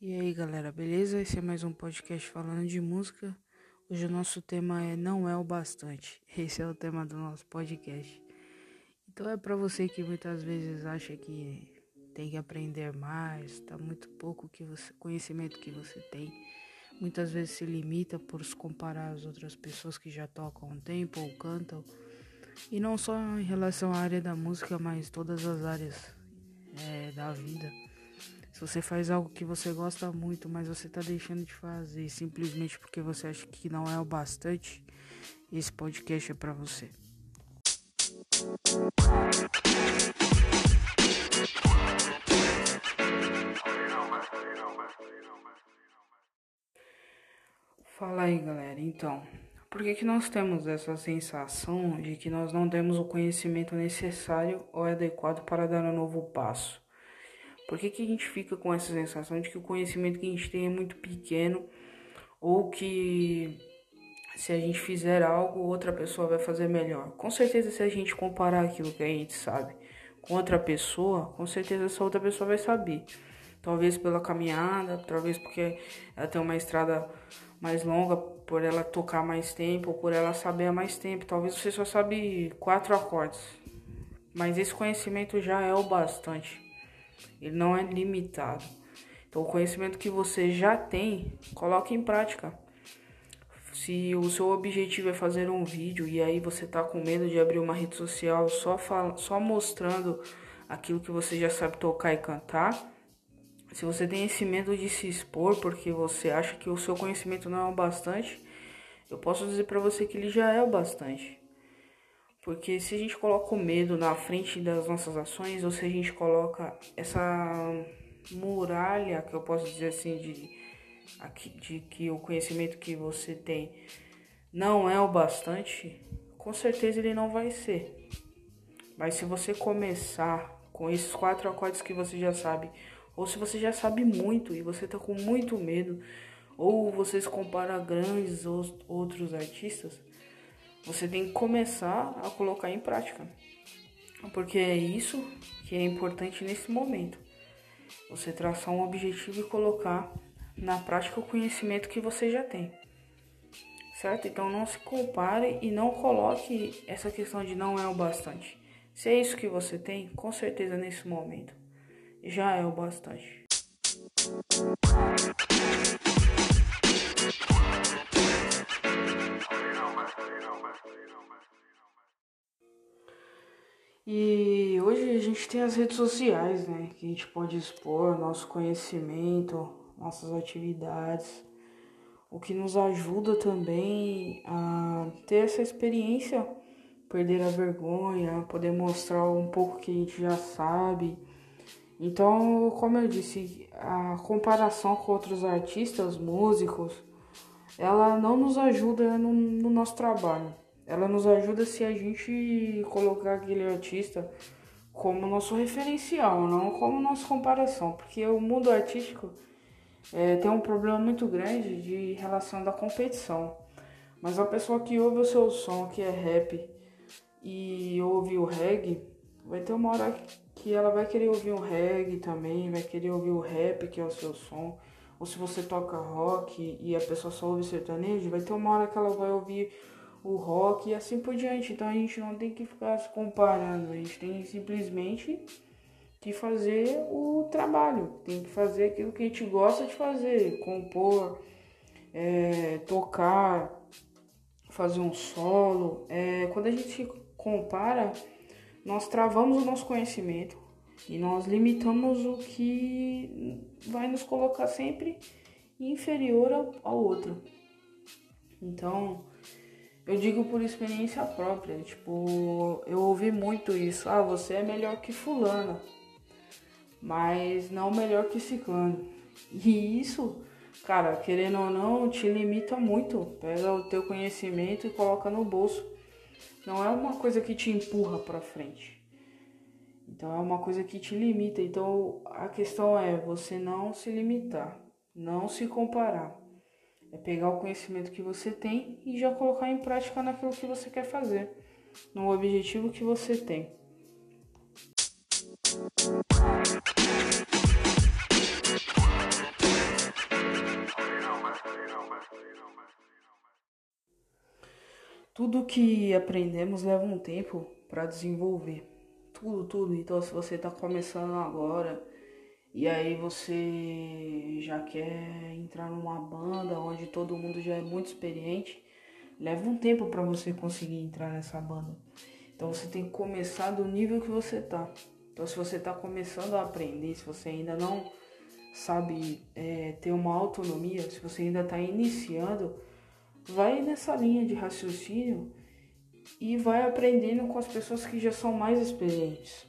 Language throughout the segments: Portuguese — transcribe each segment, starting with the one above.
E aí galera, beleza? Esse é mais um podcast falando de música. Hoje o nosso tema é Não é o Bastante. Esse é o tema do nosso podcast. Então é para você que muitas vezes acha que tem que aprender mais, tá muito pouco que você, conhecimento que você tem. Muitas vezes se limita por se comparar às outras pessoas que já tocam um tempo ou cantam. E não só em relação à área da música, mas todas as áreas é, da vida. Se você faz algo que você gosta muito, mas você está deixando de fazer simplesmente porque você acha que não é o bastante, esse podcast é para você. Fala aí, galera. Então, por que, que nós temos essa sensação de que nós não temos o conhecimento necessário ou adequado para dar um novo passo? Por que, que a gente fica com essa sensação de que o conhecimento que a gente tem é muito pequeno ou que se a gente fizer algo, outra pessoa vai fazer melhor? Com certeza, se a gente comparar aquilo que a gente sabe com outra pessoa, com certeza essa outra pessoa vai saber. Talvez pela caminhada, talvez porque ela tem uma estrada mais longa, por ela tocar mais tempo, ou por ela saber há mais tempo. Talvez você só sabe quatro acordes, mas esse conhecimento já é o bastante ele não é limitado. Então, o conhecimento que você já tem, coloque em prática. Se o seu objetivo é fazer um vídeo e aí você tá com medo de abrir uma rede social só, só mostrando aquilo que você já sabe tocar e cantar, se você tem esse medo de se expor porque você acha que o seu conhecimento não é o bastante, eu posso dizer para você que ele já é o bastante. Porque se a gente coloca o medo na frente das nossas ações, ou se a gente coloca essa muralha, que eu posso dizer assim, de, de que o conhecimento que você tem não é o bastante, com certeza ele não vai ser. Mas se você começar com esses quatro acordes que você já sabe, ou se você já sabe muito e você tá com muito medo, ou você se compara a grandes outros artistas, você tem que começar a colocar em prática. Porque é isso que é importante nesse momento. Você traçar um objetivo e colocar na prática o conhecimento que você já tem. Certo? Então não se compare e não coloque essa questão de não é o bastante. Se é isso que você tem, com certeza nesse momento já é o bastante. E hoje a gente tem as redes sociais, né? Que a gente pode expor nosso conhecimento, nossas atividades, o que nos ajuda também a ter essa experiência, perder a vergonha, poder mostrar um pouco que a gente já sabe. Então, como eu disse, a comparação com outros artistas, músicos, ela não nos ajuda no, no nosso trabalho ela nos ajuda se a gente colocar aquele artista como nosso referencial, não como nossa comparação, porque o mundo artístico é, tem um problema muito grande de relação da competição. Mas a pessoa que ouve o seu som, que é rap, e ouve o reggae, vai ter uma hora que ela vai querer ouvir um reggae também, vai querer ouvir o rap, que é o seu som. Ou se você toca rock e a pessoa só ouve sertanejo, vai ter uma hora que ela vai ouvir o rock e assim por diante. Então a gente não tem que ficar se comparando, a gente tem simplesmente que fazer o trabalho, tem que fazer aquilo que a gente gosta de fazer, compor, é, tocar, fazer um solo. É, quando a gente se compara, nós travamos o nosso conhecimento e nós limitamos o que vai nos colocar sempre inferior ao, outro. Então, eu digo por experiência própria, tipo, eu ouvi muito isso. Ah, você é melhor que fulano, mas não melhor que ciclano. E isso, cara, querendo ou não, te limita muito. Pega o teu conhecimento e coloca no bolso. Não é uma coisa que te empurra para frente. Então é uma coisa que te limita. Então a questão é você não se limitar, não se comparar. É pegar o conhecimento que você tem e já colocar em prática naquilo que você quer fazer, no objetivo que você tem. Tudo que aprendemos leva um tempo para desenvolver. Tudo, tudo. Então, se você está começando agora, e aí você já quer entrar numa banda onde todo mundo já é muito experiente, leva um tempo para você conseguir entrar nessa banda. Então, você tem que começar do nível que você tá. Então, se você está começando a aprender, se você ainda não sabe é, ter uma autonomia, se você ainda está iniciando, vai nessa linha de raciocínio e vai aprendendo com as pessoas que já são mais experientes.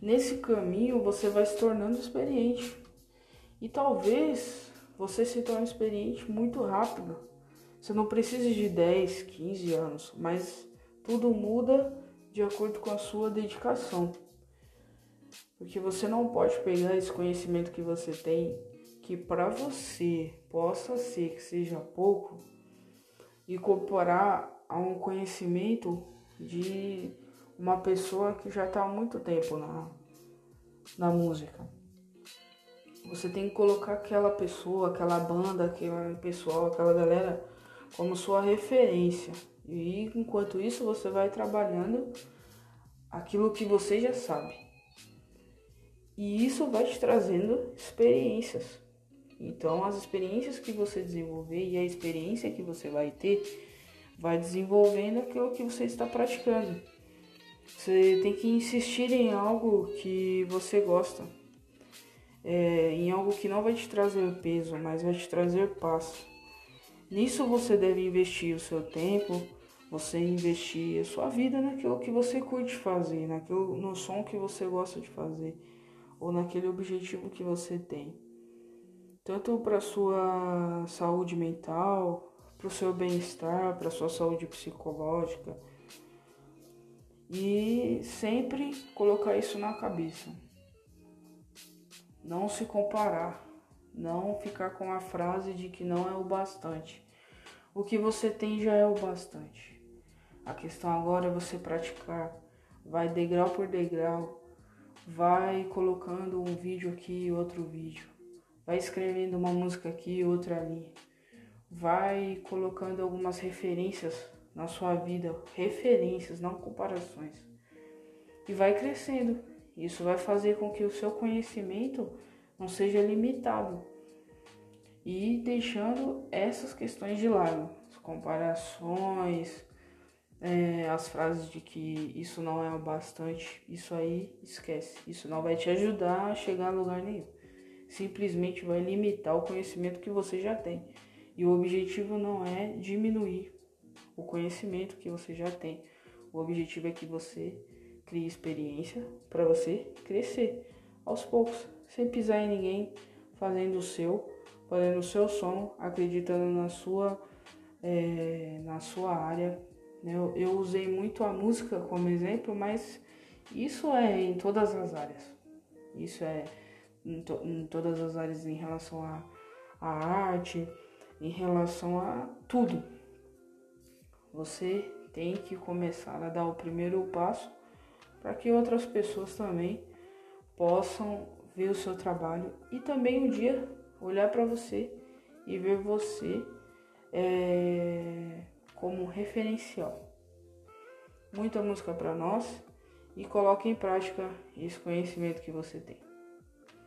Nesse caminho você vai se tornando experiente e talvez você se torne experiente muito rápido. Você não precisa de 10, 15 anos, mas tudo muda de acordo com a sua dedicação. Porque você não pode pegar esse conhecimento que você tem, que para você possa ser que seja pouco, e incorporar a um conhecimento de uma pessoa que já está há muito tempo na, na música. Você tem que colocar aquela pessoa, aquela banda, aquele pessoal, aquela galera como sua referência. E enquanto isso você vai trabalhando aquilo que você já sabe. E isso vai te trazendo experiências. Então, as experiências que você desenvolver e a experiência que você vai ter vai desenvolvendo aquilo que você está praticando. Você tem que insistir em algo que você gosta, é, em algo que não vai te trazer peso, mas vai te trazer paz. Nisso você deve investir o seu tempo, você investir a sua vida naquilo que você curte fazer, naquilo, no som que você gosta de fazer ou naquele objetivo que você tem. Tanto para sua saúde mental, para o seu bem-estar, para sua saúde psicológica. E sempre colocar isso na cabeça. Não se comparar, não ficar com a frase de que não é o bastante. O que você tem já é o bastante. A questão agora é você praticar, vai degrau por degrau, vai colocando um vídeo aqui e outro vídeo, vai escrevendo uma música aqui e outra ali, vai colocando algumas referências na sua vida, referências, não comparações, e vai crescendo. Isso vai fazer com que o seu conhecimento não seja limitado e deixando essas questões de lado, as comparações, é, as frases de que isso não é o bastante, isso aí esquece. Isso não vai te ajudar a chegar a lugar nenhum. Simplesmente vai limitar o conhecimento que você já tem. E o objetivo não é diminuir o conhecimento que você já tem. O objetivo é que você crie experiência para você crescer aos poucos, sem pisar em ninguém, fazendo o seu, fazendo o seu som, acreditando na sua, é, na sua área né? Eu, eu usei muito a música como exemplo, mas isso é em todas as áreas. Isso é em, to, em todas as áreas em relação à arte, em relação a tudo. Você tem que começar a dar o primeiro passo para que outras pessoas também possam ver o seu trabalho e também um dia olhar para você e ver você é, como referencial. Muita música para nós e coloque em prática esse conhecimento que você tem.